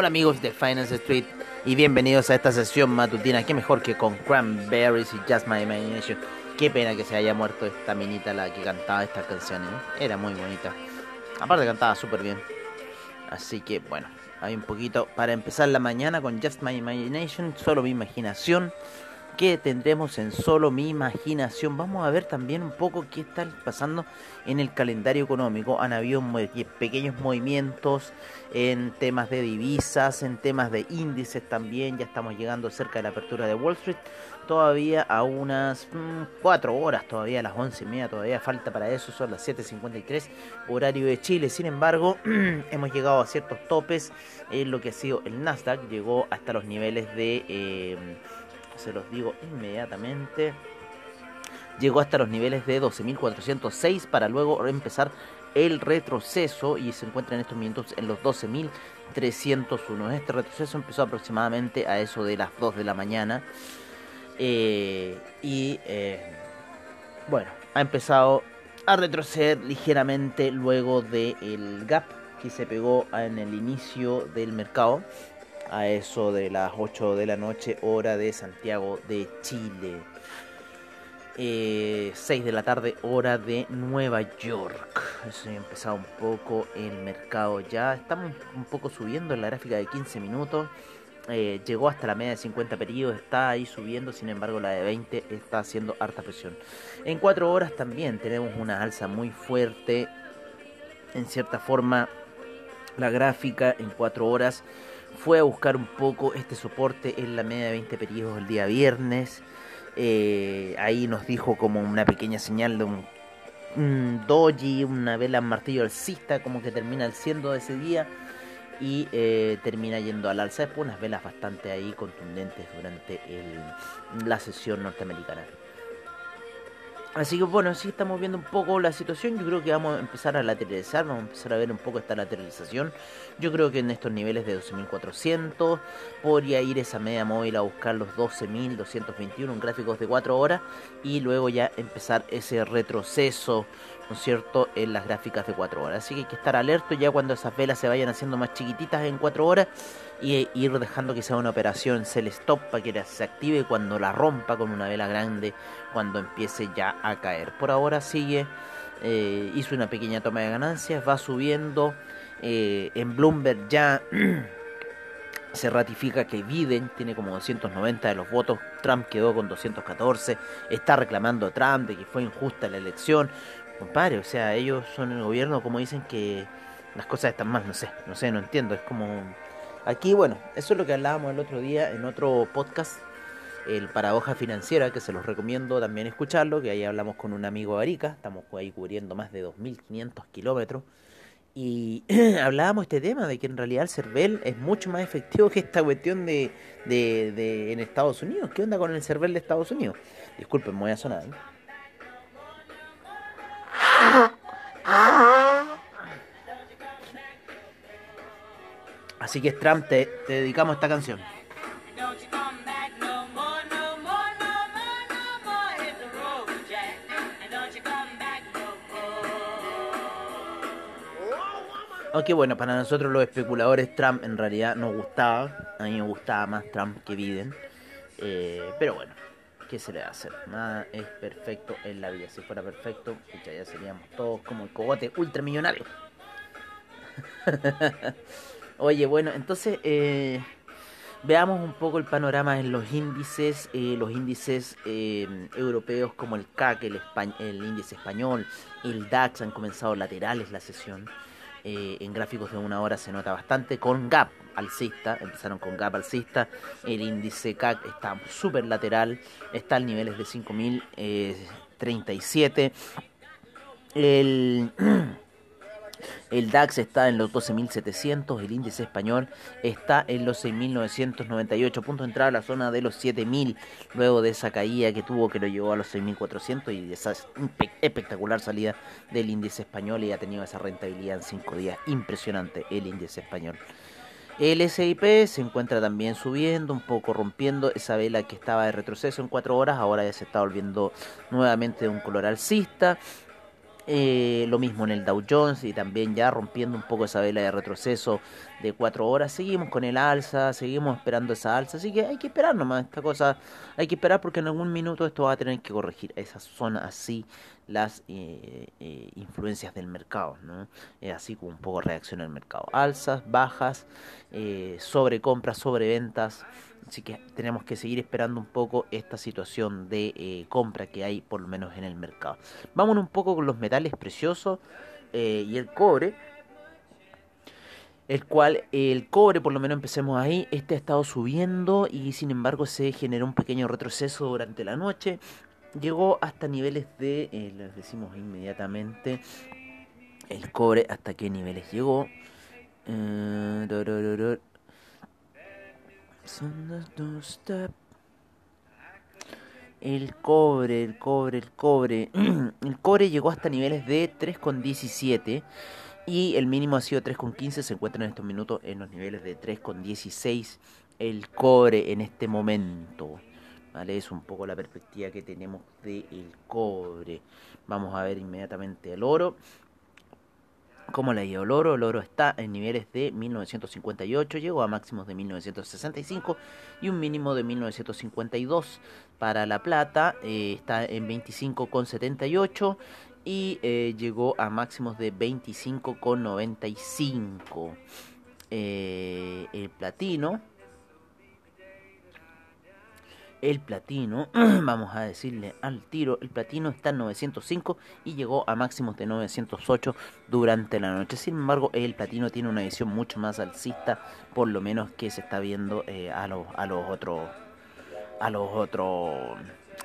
Hola amigos de Finance Street y bienvenidos a esta sesión matutina. Qué mejor que con Cranberries y Just My Imagination. Qué pena que se haya muerto esta minita la que cantaba estas canciones. ¿eh? Era muy bonita. Aparte cantaba súper bien. Así que bueno, hay un poquito para empezar la mañana con Just My Imagination, solo mi imaginación. Que tendremos en solo mi imaginación? Vamos a ver también un poco qué está pasando en el calendario económico. Han habido pequeños movimientos en temas de divisas, en temas de índices también. Ya estamos llegando cerca de la apertura de Wall Street. Todavía a unas 4 horas, todavía a las 11 y media, todavía falta para eso. Son las 7.53 horario de Chile. Sin embargo, hemos llegado a ciertos topes en lo que ha sido el Nasdaq. Llegó hasta los niveles de... eh, se los digo inmediatamente. Llegó hasta los niveles de 12.406 para luego empezar el retroceso y se encuentra en estos minutos en los 12.301. Este retroceso empezó aproximadamente a eso de las 2 de la mañana. Eh, y eh, bueno, ha empezado a retroceder ligeramente luego del gap que se pegó en el inicio del mercado a eso de las 8 de la noche hora de Santiago de Chile. Eh, 6 de la tarde hora de Nueva York. Eso ya empezado un poco el mercado ya. Estamos un poco subiendo en la gráfica de 15 minutos. Eh, llegó hasta la media de 50 periodos, está ahí subiendo, sin embargo la de 20 está haciendo harta presión. En 4 horas también tenemos una alza muy fuerte. En cierta forma, la gráfica en 4 horas fue a buscar un poco este soporte en la media de 20 periodos el día viernes. Eh, ahí nos dijo como una pequeña señal de un, doji, una vela martillo alcista, como que termina siendo ese día y eh, termina yendo al alza. Después unas velas bastante ahí contundentes durante el- la sesión norteamericana. Así que bueno, sí estamos viendo un poco la situación. Yo creo que vamos a empezar a lateralizar, vamos a empezar a ver un poco esta lateralización. Yo creo que en estos niveles de 12.400 podría ir esa media móvil a buscar los 12.221 en gráficos de 4 horas y luego ya empezar ese retroceso, ¿no es cierto?, en las gráficas de 4 horas. Así que hay que estar alerta ya cuando esas velas se vayan haciendo más chiquititas en 4 horas y ir dejando que sea una operación sell stop para que se active cuando la rompa con una vela grande cuando empiece ya a caer. Por ahora sigue, eh, hizo una pequeña toma de ganancias, va subiendo. eh, en Bloomberg ya se ratifica que Biden tiene como 290 de los votos, Trump quedó con 214, está reclamando a Trump de que fue injusta la elección. Compadre, o sea, ellos son el gobierno como dicen que las cosas están mal, no sé, no sé, no entiendo, es como... Aquí, bueno, eso es lo que hablábamos el otro día en otro podcast, el Paradoja Financiera, que se los recomiendo también escucharlo, que ahí hablamos con un amigo de Arica, estamos ahí cubriendo más de 2.500 kilómetros, y hablábamos este tema de que en realidad el CERVEL es mucho más efectivo que esta cuestión de, de, de en Estados Unidos. ¿Qué onda con el CERVEL de Estados Unidos? Disculpen, me voy a sonar. ¿eh? Así que Trump, te, te dedicamos esta canción. Aunque bueno, para nosotros los especuladores Trump en realidad nos gustaba. A mí me gustaba más Trump que Biden. Eh, pero bueno, ¿qué se le va a hacer? Nada es perfecto en la vida. Si fuera perfecto, ya seríamos todos como el cogote ultramillonario. Oye, bueno, entonces eh, veamos un poco el panorama en los índices, eh, los índices eh, europeos como el CAC, el, el índice español, el DAX han comenzado laterales la sesión. Eh, en gráficos de una hora se nota bastante con gap alcista, empezaron con gap alcista, el índice CAC está súper lateral, está en niveles de 5037, el, el DAX está en los 12.700, el índice español está en los 6.998 puntos entrada a la zona de los 7.000, luego de esa caída que tuvo que lo llevó a los 6.400 y esa espe- espectacular salida del índice español y ha tenido esa rentabilidad en 5 días, impresionante el índice español. El SIP se encuentra también subiendo, un poco rompiendo esa vela que estaba de retroceso en 4 horas, ahora ya se está volviendo nuevamente de un color alcista. Eh, lo mismo en el Dow Jones y también ya rompiendo un poco esa vela de retroceso de 4 horas. Seguimos con el alza, seguimos esperando esa alza, así que hay que esperar nomás esta cosa. Hay que esperar porque en algún minuto esto va a tener que corregir. Esas son así las eh, eh, influencias del mercado, ¿no? Es así como un poco reacciona el mercado. Alzas, bajas, eh, sobrecompras, sobreventas. Así que tenemos que seguir esperando un poco esta situación de eh, compra que hay por lo menos en el mercado. Vamos un poco con los metales preciosos eh, y el cobre. El cual, el cobre, por lo menos empecemos ahí, este ha estado subiendo y sin embargo se generó un pequeño retroceso durante la noche. Llegó hasta niveles de, eh, les decimos inmediatamente, el cobre hasta qué niveles llegó. Eh. El cobre, el cobre, el cobre. el cobre llegó hasta niveles de 3,17 y el mínimo ha sido 3,15. Se encuentra en estos minutos en los niveles de 3,16 el cobre en este momento. ¿Vale? Es un poco la perspectiva que tenemos del cobre. Vamos a ver inmediatamente el oro. ¿Cómo le ido el oro? El oro está en niveles de 1958, llegó a máximos de 1965 y un mínimo de 1952. Para la plata eh, está en 25,78 y eh, llegó a máximos de 25,95. Eh, el platino. El platino, vamos a decirle al tiro, el platino está en 905 y llegó a máximos de 908 durante la noche. Sin embargo, el platino tiene una visión mucho más alcista, por lo menos que se está viendo eh, a, los, a los otros a los otros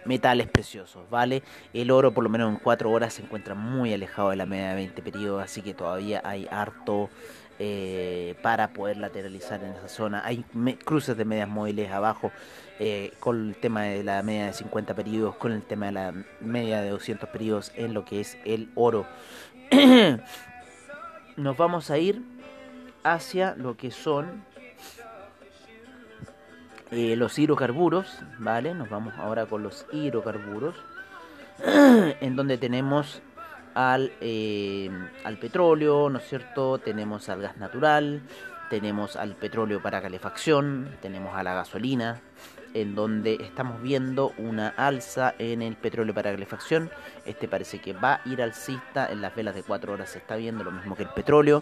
metales preciosos, ¿vale? El oro por lo menos en 4 horas se encuentra muy alejado de la media de 20 periodos, así que todavía hay harto eh, para poder lateralizar en esa zona. Hay cruces de medias móviles abajo eh, con el tema de la media de 50 periodos, con el tema de la media de 200 periodos en lo que es el oro. Nos vamos a ir hacia lo que son eh, los hidrocarburos, ¿vale? Nos vamos ahora con los hidrocarburos, en donde tenemos al, eh, al petróleo, ¿no es cierto? Tenemos al gas natural, tenemos al petróleo para calefacción, tenemos a la gasolina, en donde estamos viendo una alza en el petróleo para calefacción. Este parece que va a ir alcista, en las velas de 4 horas se está viendo lo mismo que el petróleo.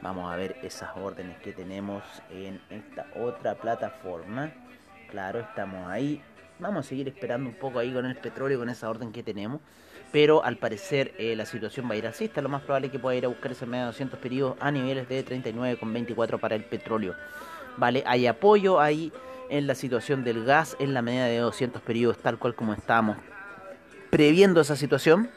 Vamos a ver esas órdenes que tenemos en esta otra plataforma. Claro, estamos ahí. Vamos a seguir esperando un poco ahí con el petróleo, con esa orden que tenemos. Pero al parecer eh, la situación va a ir alcista. Lo más probable es que pueda ir a buscar ese medio de 200 periodos a niveles de 39,24 para el petróleo. Vale, hay apoyo ahí en la situación del gas en la medida de 200 periodos, tal cual como estábamos previendo esa situación.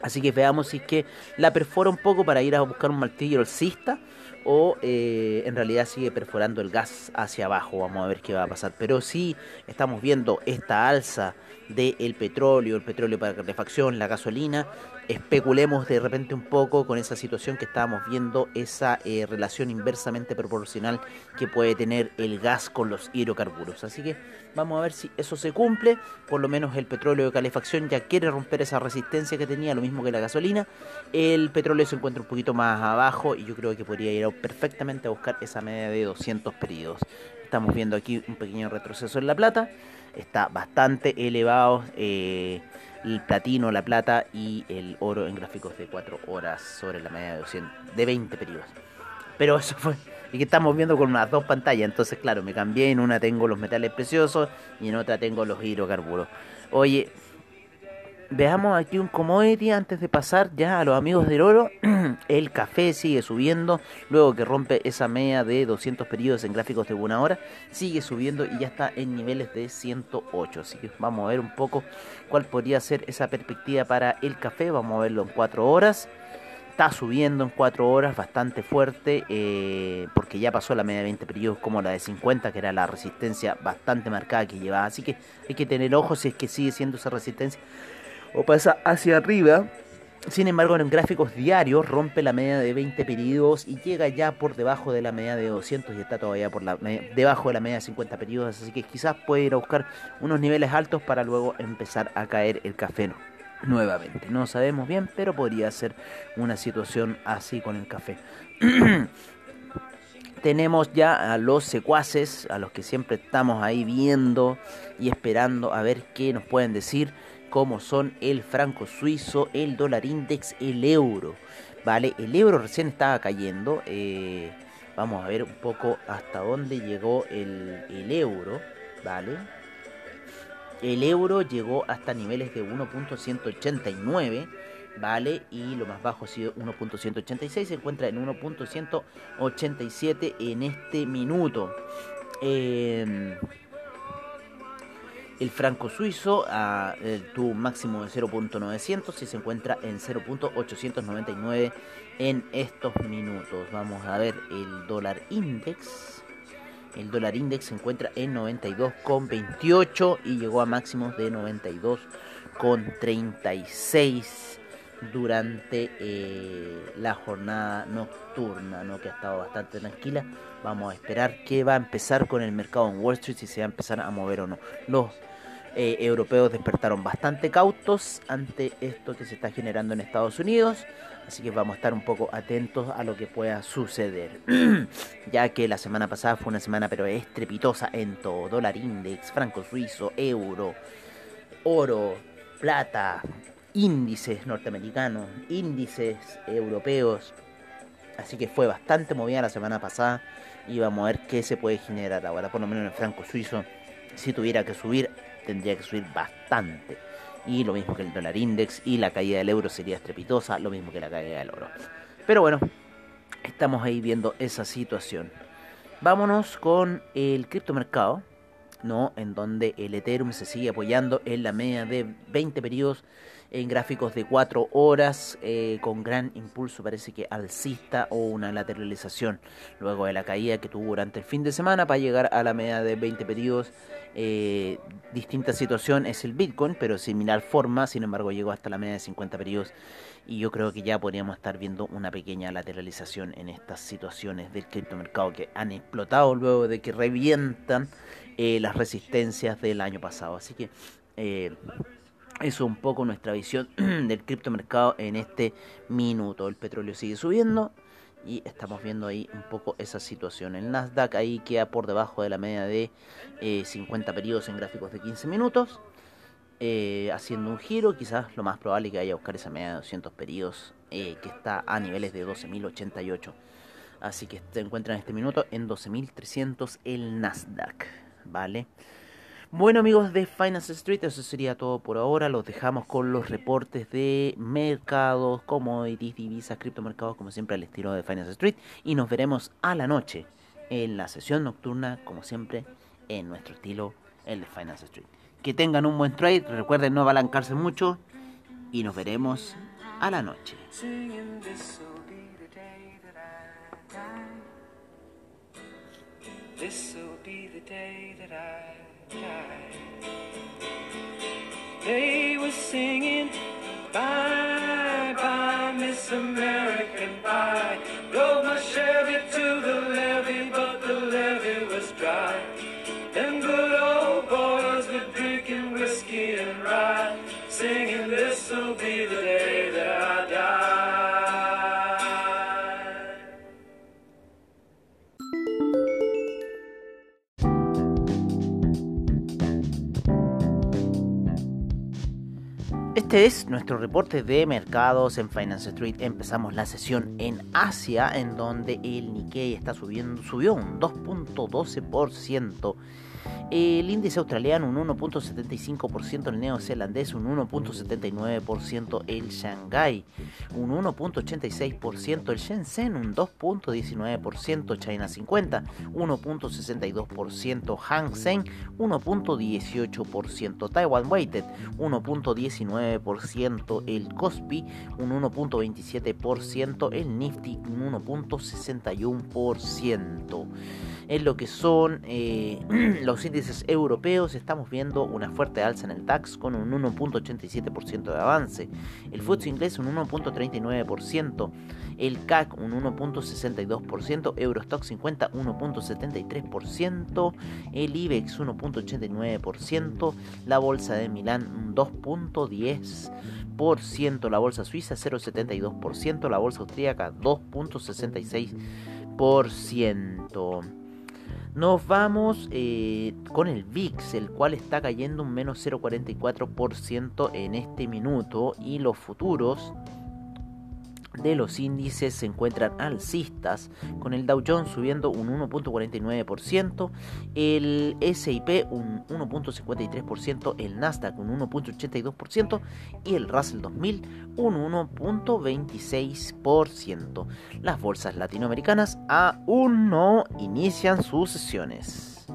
Así que veamos si es que la perfora un poco para ir a buscar un martillo alcista o eh, en realidad sigue perforando el gas hacia abajo. Vamos a ver qué va a pasar. Pero sí estamos viendo esta alza del petróleo, el petróleo para calefacción, la gasolina. Especulemos de repente un poco con esa situación que estábamos viendo, esa eh, relación inversamente proporcional que puede tener el gas con los hidrocarburos. Así que vamos a ver si eso se cumple. Por lo menos el petróleo de calefacción ya quiere romper esa resistencia que tenía, lo mismo que la gasolina. El petróleo se encuentra un poquito más abajo y yo creo que podría ir perfectamente a buscar esa media de 200 periodos. Estamos viendo aquí un pequeño retroceso en la plata. Está bastante elevado eh, el platino, la plata y el oro en gráficos de 4 horas sobre la media de, 200, de 20 periodos. Pero eso fue y que estamos viendo con unas dos pantallas. Entonces, claro, me cambié. En una tengo los metales preciosos y en otra tengo los hidrocarburos. Oye, veamos aquí un commodity antes de pasar ya a los amigos del oro. El café sigue subiendo. Luego que rompe esa media de 200 periodos en gráficos de una hora, sigue subiendo y ya está en niveles de 108. Así que vamos a ver un poco cuál podría ser esa perspectiva para el café. Vamos a verlo en 4 horas está subiendo en 4 horas bastante fuerte eh, porque ya pasó la media de 20 periodos como la de 50 que era la resistencia bastante marcada que llevaba así que hay que tener ojo si es que sigue siendo esa resistencia o pasa hacia arriba sin embargo en gráficos diarios rompe la media de 20 periodos y llega ya por debajo de la media de 200 y está todavía por la debajo de la media de 50 periodos así que quizás puede ir a buscar unos niveles altos para luego empezar a caer el café nuevamente. No sabemos bien, pero podría ser una situación así con el café. Tenemos ya a los secuaces, a los que siempre estamos ahí viendo y esperando a ver qué nos pueden decir, como son el franco suizo, el dólar index, el euro. Vale, el euro recién estaba cayendo. eh, vamos a ver un poco hasta dónde llegó el, euro. Vale, el euro llegó hasta niveles de 1.189, ¿vale? Y lo más bajo ha sido 1.186, se encuentra en 1.187 en este minuto. Eh, el franco suizo ah, eh, máximo de 0.900 y se encuentra en 0.899 en estos minutos. Vamos a ver el dólar index. El dólar index se encuentra en 92,28 y llegó a máximos de 92,36 durante eh, la jornada nocturna, ¿no? que ha estado bastante tranquila. Vamos a esperar qué va a empezar con el mercado en Wall Street, si se va a empezar a mover o no. Los eh, europeos despertaron bastante cautos ante esto que se está generando en Estados Unidos. Así que vamos a estar un poco atentos a lo que pueda suceder. ya que la semana pasada fue una semana pero estrepitosa en todo. Dólar index, franco suizo, euro, oro, plata, índices norteamericanos, índices europeos. Así que fue bastante movida la semana pasada y vamos a ver qué se puede generar ahora. Por lo menos en el franco suizo, si tuviera que subir, tendría que subir bastante. Y lo mismo que el dólar index y la caída del euro sería estrepitosa, lo mismo que la caída del oro. Pero bueno, estamos ahí viendo esa situación. Vámonos con el criptomercado, ¿no? En donde el Ethereum se sigue apoyando en la media de 20 periodos en gráficos de 4 horas eh, con gran impulso parece que alcista o una lateralización. Luego de la caída que tuvo durante el fin de semana para llegar a la media de 20 periodos. Eh, distinta situación es el Bitcoin pero similar forma sin embargo llegó hasta la media de 50 periodos. Y yo creo que ya podríamos estar viendo una pequeña lateralización en estas situaciones del criptomercado que han explotado luego de que revientan eh, las resistencias del año pasado. Así que eh, eso es un poco nuestra visión del criptomercado en este minuto. El petróleo sigue subiendo y estamos viendo ahí un poco esa situación. El Nasdaq ahí queda por debajo de la media de eh, 50 periodos en gráficos de 15 minutos. eh, haciendo un giro, quizás lo más probable es que vaya a buscar esa media de 200 periodos eh, que está a niveles de 12.088. Así que se encuentra en este minuto en 12.300 el Nasdaq. ¿Vale? Bueno amigos de Finance Street, eso sería todo por ahora. Los dejamos con los reportes de mercados, commodities, divisas, criptomercados, como siempre al estilo de Finance Street. Y nos veremos a la noche en la sesión nocturna, como siempre, en nuestro estilo, el de Finance Street. Que tengan un buen trade, recuerden no apalancarse mucho y nos veremos a la noche. They were singing, bye, bye, Miss American, bye. Drove my Chevy Es nuestro reporte de mercados en Finance Street. Empezamos la sesión en Asia, en donde el Nikkei está subiendo, subió un 2.12%. El índice australiano un 1.75%, el neozelandés un 1.79%, el Shanghai un 1.86%, el Shenzhen un 2.19%, China 50 1.62%, Hang Seng 1.18%, Taiwan Weighted 1.19%, el Kospi un 1.27%, el Nifty un 1.61%. En lo que son eh, los índices europeos estamos viendo una fuerte alza en el DAX con un 1.87% de avance, el FTSE inglés un 1.39%, el CAC un 1.62%, Eurostock 50 1.73%, el IBEX 1.89%, la bolsa de Milán un 2.10%, la bolsa suiza 0.72%, la bolsa austríaca 2.66%. Nos vamos eh, con el VIX, el cual está cayendo un menos 0,44% en este minuto y los futuros de los índices se encuentran alcistas, con el Dow Jones subiendo un 1.49%, el SIP un 1.53%, el Nasdaq un 1.82% y el Russell 2000 un 1.26%. Las bolsas latinoamericanas aún no inician sus sesiones.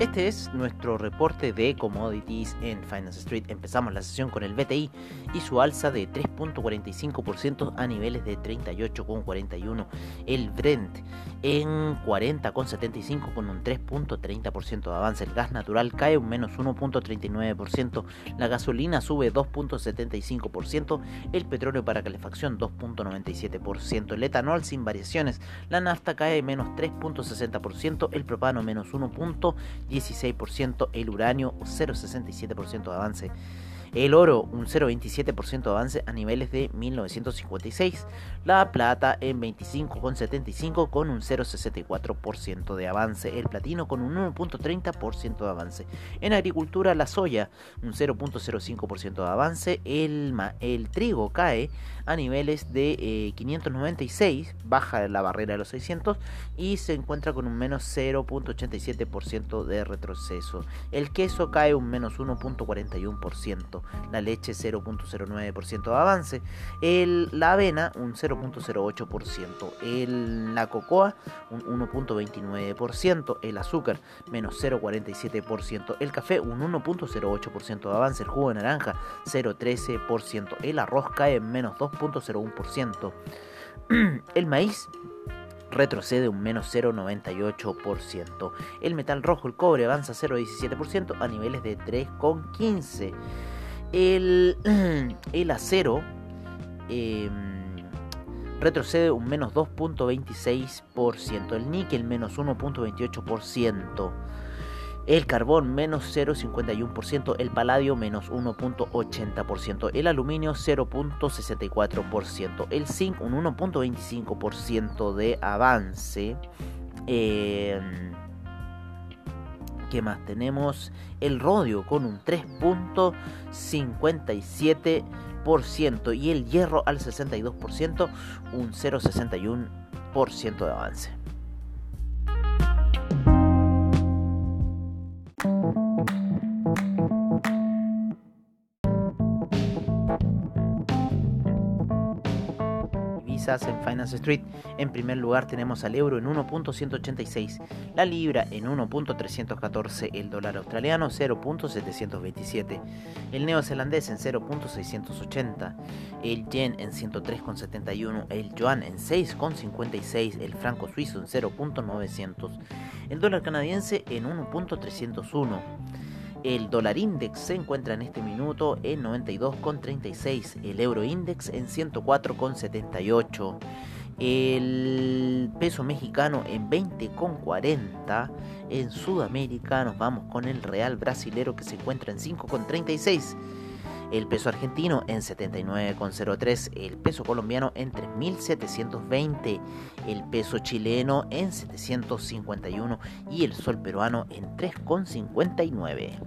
Este es nuestro reporte de commodities en Finance Street. Empezamos la sesión con el BTI y su alza de 3.45% a niveles de 38,41. El Brent en 40,75 con un 3.30% de avance. El gas natural cae un menos 1.39%. La gasolina sube 2.75%. El petróleo para calefacción 2.97%. El etanol sin variaciones. La nafta cae menos 3.60%. El propano menos 1. 16%, el uranio 0,67% de avance. El oro un 0,27% de avance a niveles de 1956. La plata en 25,75 con un 0,64% de avance. El platino con un 1,30% de avance. En agricultura la soya un 0,05% de avance. El, el, trigo cae a niveles de eh, 596, baja la barrera de los 600 y se encuentra con un menos 0,87% de retroceso. El queso cae un menos 1,41% la leche 0.09% de avance, el, la avena un 0.08%, la cocoa un 1.29%, el azúcar menos 0.47%, el café un 1.08% de avance, el jugo de naranja 0.13%, el arroz cae en menos 2.01%, el maíz retrocede un menos 0,98%. El metal rojo, el cobre, avanza 0,17% a niveles de 3,15%. El, acero eh, retrocede un menos 2.26%. El níquel menos 1.28%. El carbón menos 0,51%, el paladio menos 1.80%, el aluminio 0.64%, el zinc un 1.25% de avance. Eh, ¿Qué más tenemos? El rodio con un 3.57% y el hierro al 62%, un 0.61% de avance. En Finance Street. En primer lugar tenemos al euro en 1.186, la libra en 1.314, el dólar australiano 0.727, el neozelandés en 0.680, el yen en 103.71, el yuan en 6.56, el franco suizo en 0.900, el dólar canadiense en 1.301. El dólar index se encuentra en este minuto en 92,36, el euro index en 104,78 El peso mexicano en 20,40. En Sudamérica nos vamos con el real brasilero que se encuentra en 5,36. El peso argentino en 79,03. El peso colombiano en 3.720. El peso chileno en 751. Y el sol peruano en 3,59.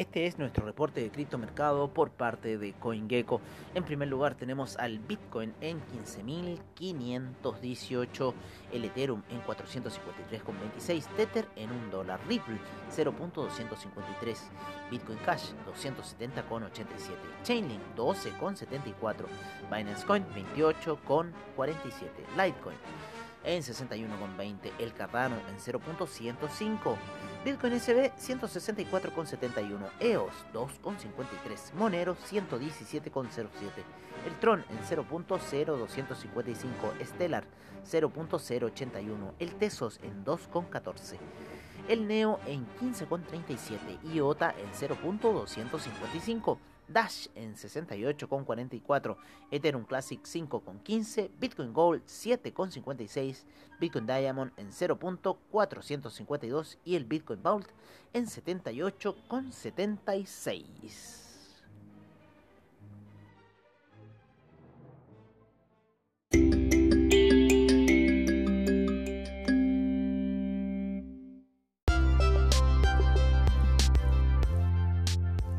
Este es nuestro reporte de criptomercado por parte de CoinGecko. En primer lugar tenemos al Bitcoin en 15.518, el Ethereum en 453,26, Tether en 1 dólar, Ripple 0.253, Bitcoin Cash 270,87, Chainlink 12,74, Binance Coin 28,47, Litecoin en 61,20, el Cardano en 0.105, Bitcoin SB 164,71, EOS 2,53, Monero 117,07, el Tron en 0.0255, Stellar 0.081, el Tesos en 2,14, el Neo en 15,37, IOTA en 0.255. Dash en 68,44, Ethereum Classic 5,15, Bitcoin Gold 7,56, Bitcoin Diamond en 0.452 y el Bitcoin Vault en 78,76.